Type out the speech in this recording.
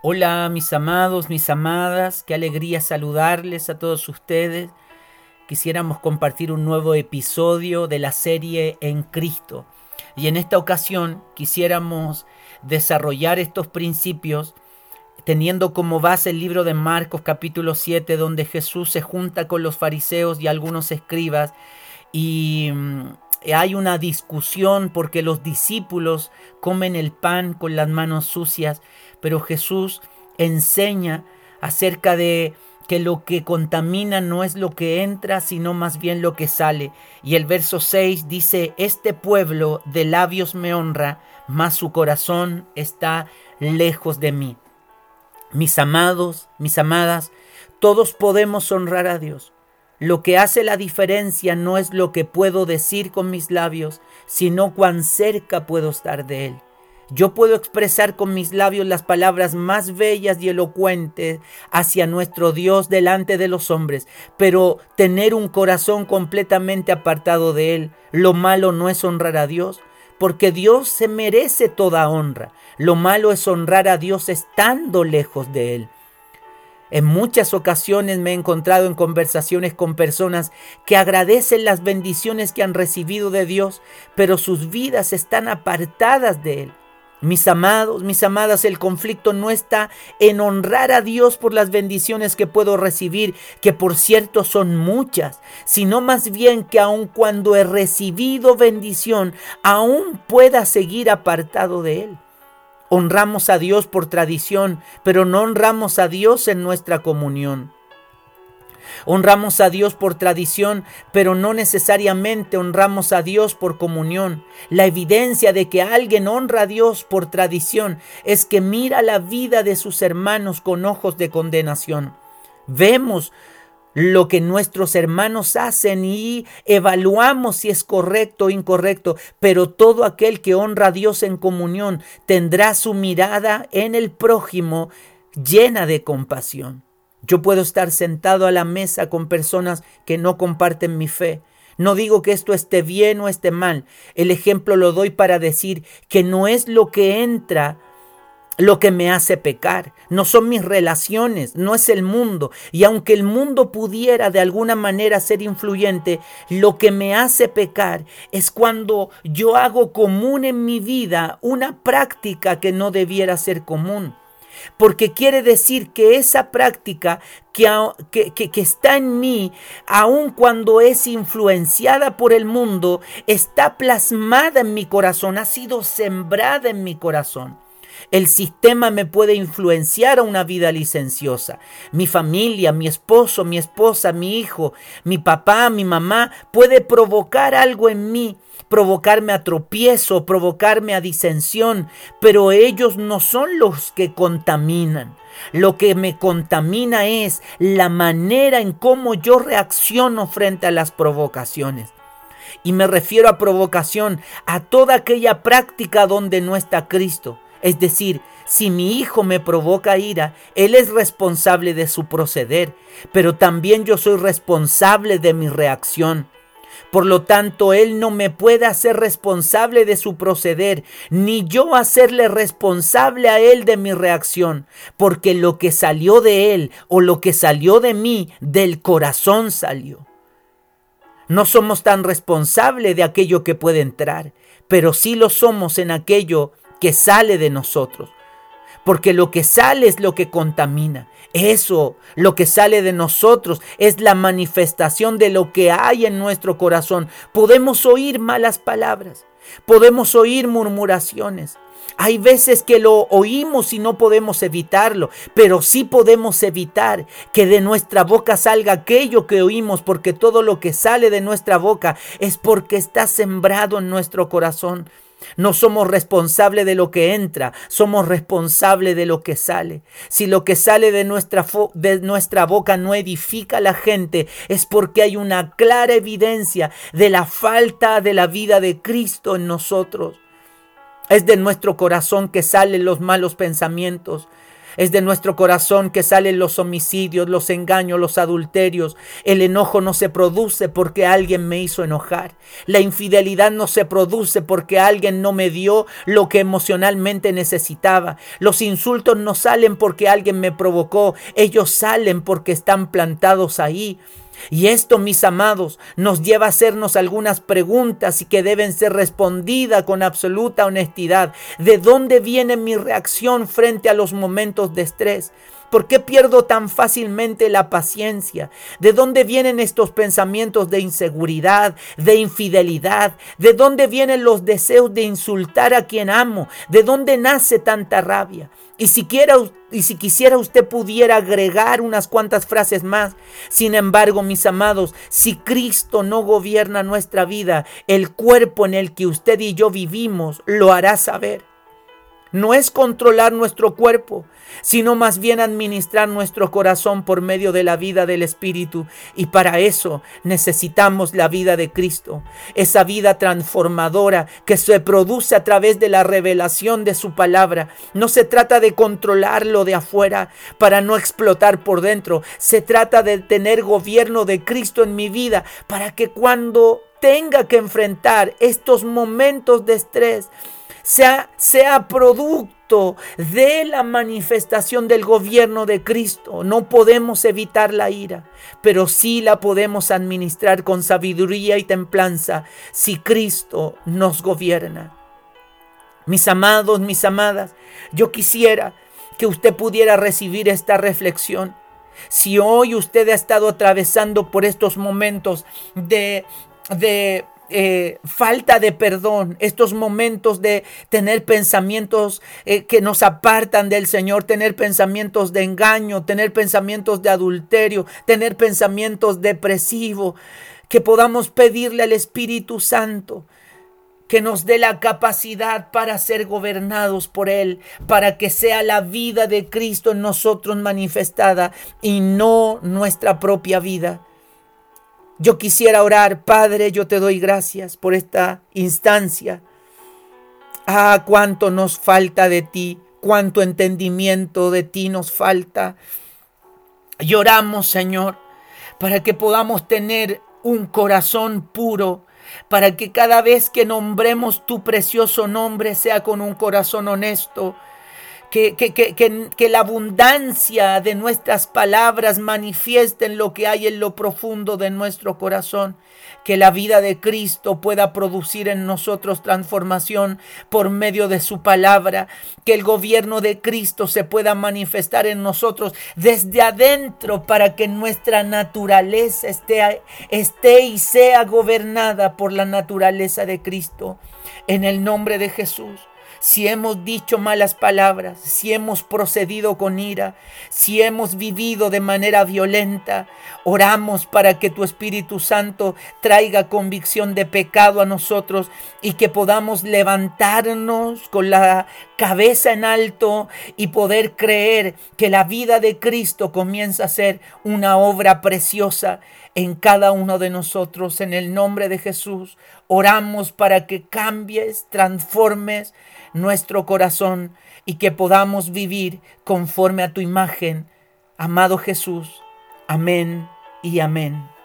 Hola mis amados, mis amadas, qué alegría saludarles a todos ustedes. Quisiéramos compartir un nuevo episodio de la serie En Cristo. Y en esta ocasión quisiéramos desarrollar estos principios teniendo como base el libro de Marcos capítulo 7 donde Jesús se junta con los fariseos y algunos escribas y mm, hay una discusión porque los discípulos comen el pan con las manos sucias pero Jesús enseña acerca de que lo que contamina no es lo que entra, sino más bien lo que sale. Y el verso 6 dice, este pueblo de labios me honra, mas su corazón está lejos de mí. Mis amados, mis amadas, todos podemos honrar a Dios. Lo que hace la diferencia no es lo que puedo decir con mis labios, sino cuán cerca puedo estar de Él. Yo puedo expresar con mis labios las palabras más bellas y elocuentes hacia nuestro Dios delante de los hombres, pero tener un corazón completamente apartado de Él, lo malo no es honrar a Dios, porque Dios se merece toda honra. Lo malo es honrar a Dios estando lejos de Él. En muchas ocasiones me he encontrado en conversaciones con personas que agradecen las bendiciones que han recibido de Dios, pero sus vidas están apartadas de Él. Mis amados, mis amadas, el conflicto no está en honrar a Dios por las bendiciones que puedo recibir, que por cierto son muchas, sino más bien que aun cuando he recibido bendición, aún pueda seguir apartado de Él. Honramos a Dios por tradición, pero no honramos a Dios en nuestra comunión. Honramos a Dios por tradición, pero no necesariamente honramos a Dios por comunión. La evidencia de que alguien honra a Dios por tradición es que mira la vida de sus hermanos con ojos de condenación. Vemos lo que nuestros hermanos hacen y evaluamos si es correcto o incorrecto, pero todo aquel que honra a Dios en comunión tendrá su mirada en el prójimo llena de compasión. Yo puedo estar sentado a la mesa con personas que no comparten mi fe. No digo que esto esté bien o esté mal. El ejemplo lo doy para decir que no es lo que entra lo que me hace pecar. No son mis relaciones, no es el mundo. Y aunque el mundo pudiera de alguna manera ser influyente, lo que me hace pecar es cuando yo hago común en mi vida una práctica que no debiera ser común porque quiere decir que esa práctica que, que, está en mí, aun cuando es influenciada por el mundo, está plasmada en mi corazón, ha sido sembrada en mi corazón. El sistema me puede influenciar a una vida licenciosa. Mi familia, mi esposo, mi esposa, mi hijo, mi papá, mi mamá puede provocar algo en mí provocarme a tropiezo, provocarme a disensión, pero ellos no son los que contaminan. Lo que me contamina es la manera en cómo yo reacciono frente a las provocaciones. Y me refiero a provocación a toda aquella práctica donde no está Cristo. Es decir, si mi hijo me provoca ira, él es responsable de su proceder, pero también yo soy responsable de mi reacción. Por lo tanto, Él no me puede hacer responsable de su proceder, ni yo hacerle responsable a Él de mi reacción, porque lo que salió de Él o lo que salió de mí, del corazón salió. No somos tan responsables de aquello que puede entrar, pero sí lo somos en aquello que sale de nosotros porque lo que sale es lo que contamina. Eso, lo que sale de nosotros, es la manifestación de lo que hay en nuestro corazón. Podemos oír malas palabras, podemos oír murmuraciones. Hay veces que lo oímos y no podemos evitarlo, pero sí podemos evitar que de nuestra boca salga aquello que oímos, porque todo lo que sale de nuestra boca es porque está sembrado en nuestro corazón. No somos responsables de lo que entra, somos responsables de lo que sale. Si lo que sale de nuestra, de nuestra boca no edifica a la gente, es porque hay una clara evidencia de la falta de la vida de Cristo en nosotros. Es de nuestro corazón que salen los malos pensamientos. Es de nuestro corazón que salen los homicidios, los engaños, los adulterios. El enojo no se produce porque alguien me hizo enojar. La infidelidad no se produce porque alguien no me dio lo que emocionalmente necesitaba. Los insultos no salen porque alguien me provocó. Ellos salen porque están plantados ahí. Y esto, mis amados, nos lleva a hacernos algunas preguntas y que deben ser respondidas con absoluta honestidad. ¿De dónde viene mi reacción frente a los momentos de estrés? ¿Por qué pierdo tan fácilmente la paciencia? ¿De dónde vienen estos pensamientos de inseguridad, de infidelidad? ¿De dónde vienen los deseos de insultar a quien amo? ¿De dónde nace tanta rabia? Y si, y si quisiera usted pudiera agregar unas cuantas frases más. Sin embargo, mis amados, si Cristo no gobierna nuestra vida, el cuerpo en el que usted y yo vivimos lo hará saber. No es controlar nuestro cuerpo, sino más bien administrar nuestro corazón por medio de la vida del Espíritu. Y para eso necesitamos la vida de Cristo, esa vida transformadora que se produce a través de la revelación de su palabra. No se trata de controlarlo de afuera para no explotar por dentro, se trata de tener gobierno de Cristo en mi vida para que cuando tenga que enfrentar estos momentos de estrés, sea, sea producto de la manifestación del gobierno de Cristo. No podemos evitar la ira, pero sí la podemos administrar con sabiduría y templanza si Cristo nos gobierna. Mis amados, mis amadas, yo quisiera que usted pudiera recibir esta reflexión. Si hoy usted ha estado atravesando por estos momentos de, de eh, falta de perdón, estos momentos de tener pensamientos eh, que nos apartan del Señor, tener pensamientos de engaño, tener pensamientos de adulterio, tener pensamientos depresivos, que podamos pedirle al Espíritu Santo que nos dé la capacidad para ser gobernados por Él, para que sea la vida de Cristo en nosotros manifestada y no nuestra propia vida. Yo quisiera orar, Padre, yo te doy gracias por esta instancia. Ah, cuánto nos falta de ti, cuánto entendimiento de ti nos falta. Lloramos, Señor, para que podamos tener un corazón puro, para que cada vez que nombremos tu precioso nombre sea con un corazón honesto, que, que, la abundancia de nuestras palabras manifiesten lo que hay en lo profundo de nuestro corazón. Que la vida de Cristo pueda producir en nosotros transformación por medio de su palabra. Que el gobierno de Cristo se pueda manifestar en nosotros desde adentro para que nuestra naturaleza esté, esté y sea gobernada por la naturaleza de Cristo. En el nombre de Jesús si hemos dicho malas palabras, si hemos procedido con ira, si hemos vivido de manera violenta, oramos para que tu Espíritu Santo traiga convicción de pecado a nosotros y que podamos levantarnos con la cabeza en alto y poder creer que la vida de Cristo comienza a ser una obra preciosa en cada uno de nosotros. En el nombre de Jesús, oramos para que cambies, transformes nuestro corazón y que podamos vivir conforme a tu imagen. Amado Jesús. Amén y amén.